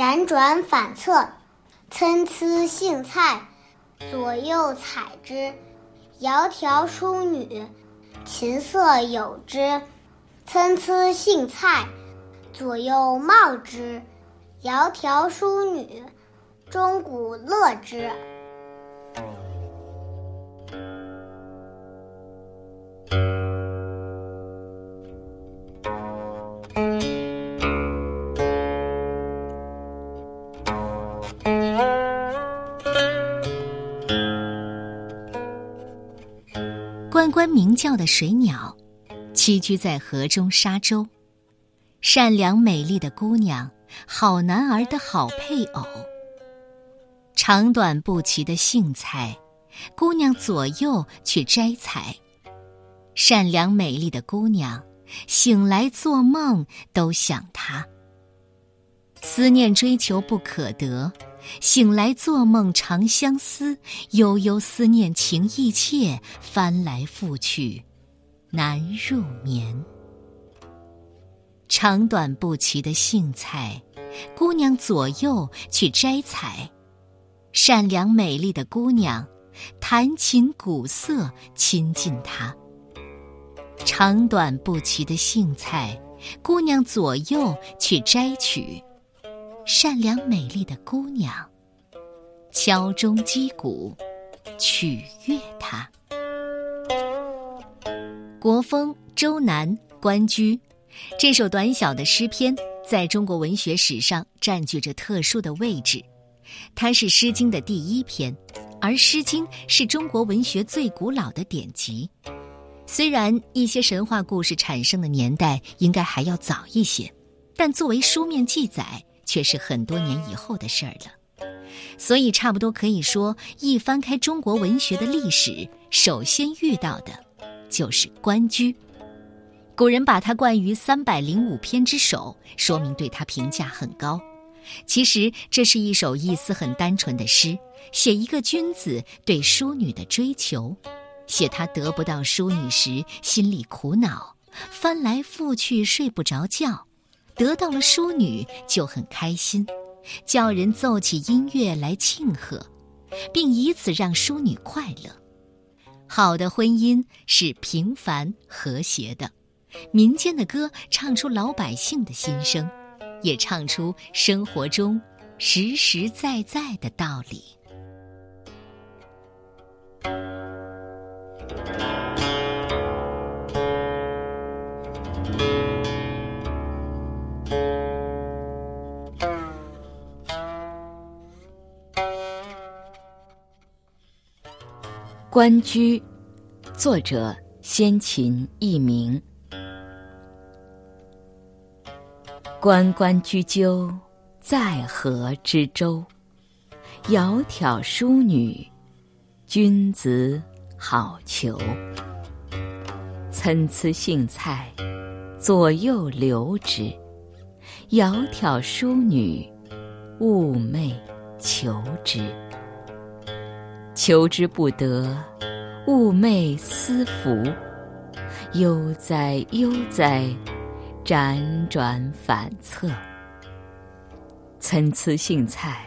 辗转反侧。参差荇菜，左右采之。窈窕淑女，琴瑟友之。参差荇菜，左右芼之。窈窕淑女，钟鼓乐之。关关鸣叫的水鸟，栖居在河中沙洲。善良美丽的姑娘，好男儿的好配偶。长短不齐的荇菜，姑娘左右去摘采。善良美丽的姑娘，醒来做梦都想他。思念追求不可得。醒来做梦常相思，悠悠思念情意切，翻来覆去难入眠。长短不齐的荇菜，姑娘左右去摘采。善良美丽的姑娘，弹琴鼓瑟亲近他。长短不齐的荇菜，姑娘左右去摘取。善良美丽的姑娘，敲钟击鼓，取悦他。国风·周南·关雎，这首短小的诗篇在中国文学史上占据着特殊的位置。它是《诗经》的第一篇，而《诗经》是中国文学最古老的典籍。虽然一些神话故事产生的年代应该还要早一些，但作为书面记载。却是很多年以后的事儿了，所以差不多可以说，一翻开中国文学的历史，首先遇到的，就是关雎。古人把他冠于三百零五篇之首，说明对他评价很高。其实这是一首意思很单纯的诗，写一个君子对淑女的追求，写他得不到淑女时心里苦恼，翻来覆去睡不着觉。得到了淑女就很开心，叫人奏起音乐来庆贺，并以此让淑女快乐。好的婚姻是平凡和谐的，民间的歌唱出老百姓的心声，也唱出生活中实实在在的道理。关雎，作者先秦佚名。关关雎鸠，在河之洲。窈窕淑女，君子好逑。参差荇菜，左右流之。窈窕淑女，寤寐求之。求之不得，寤寐思服。悠哉悠哉，辗转反侧。参差荇菜，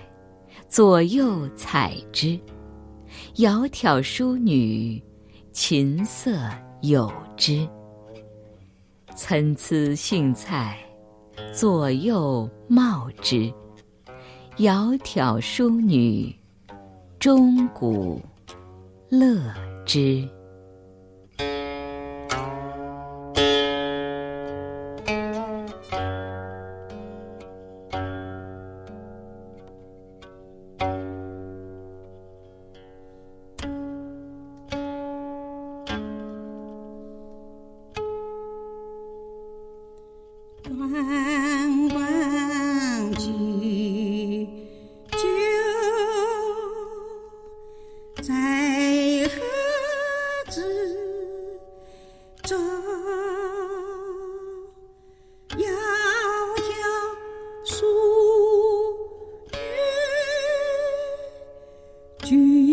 左右采之。窈窕淑女，琴瑟友之。参差荇菜，左右芼之。窈窕淑女。钟鼓乐之。关窈窕淑女，君。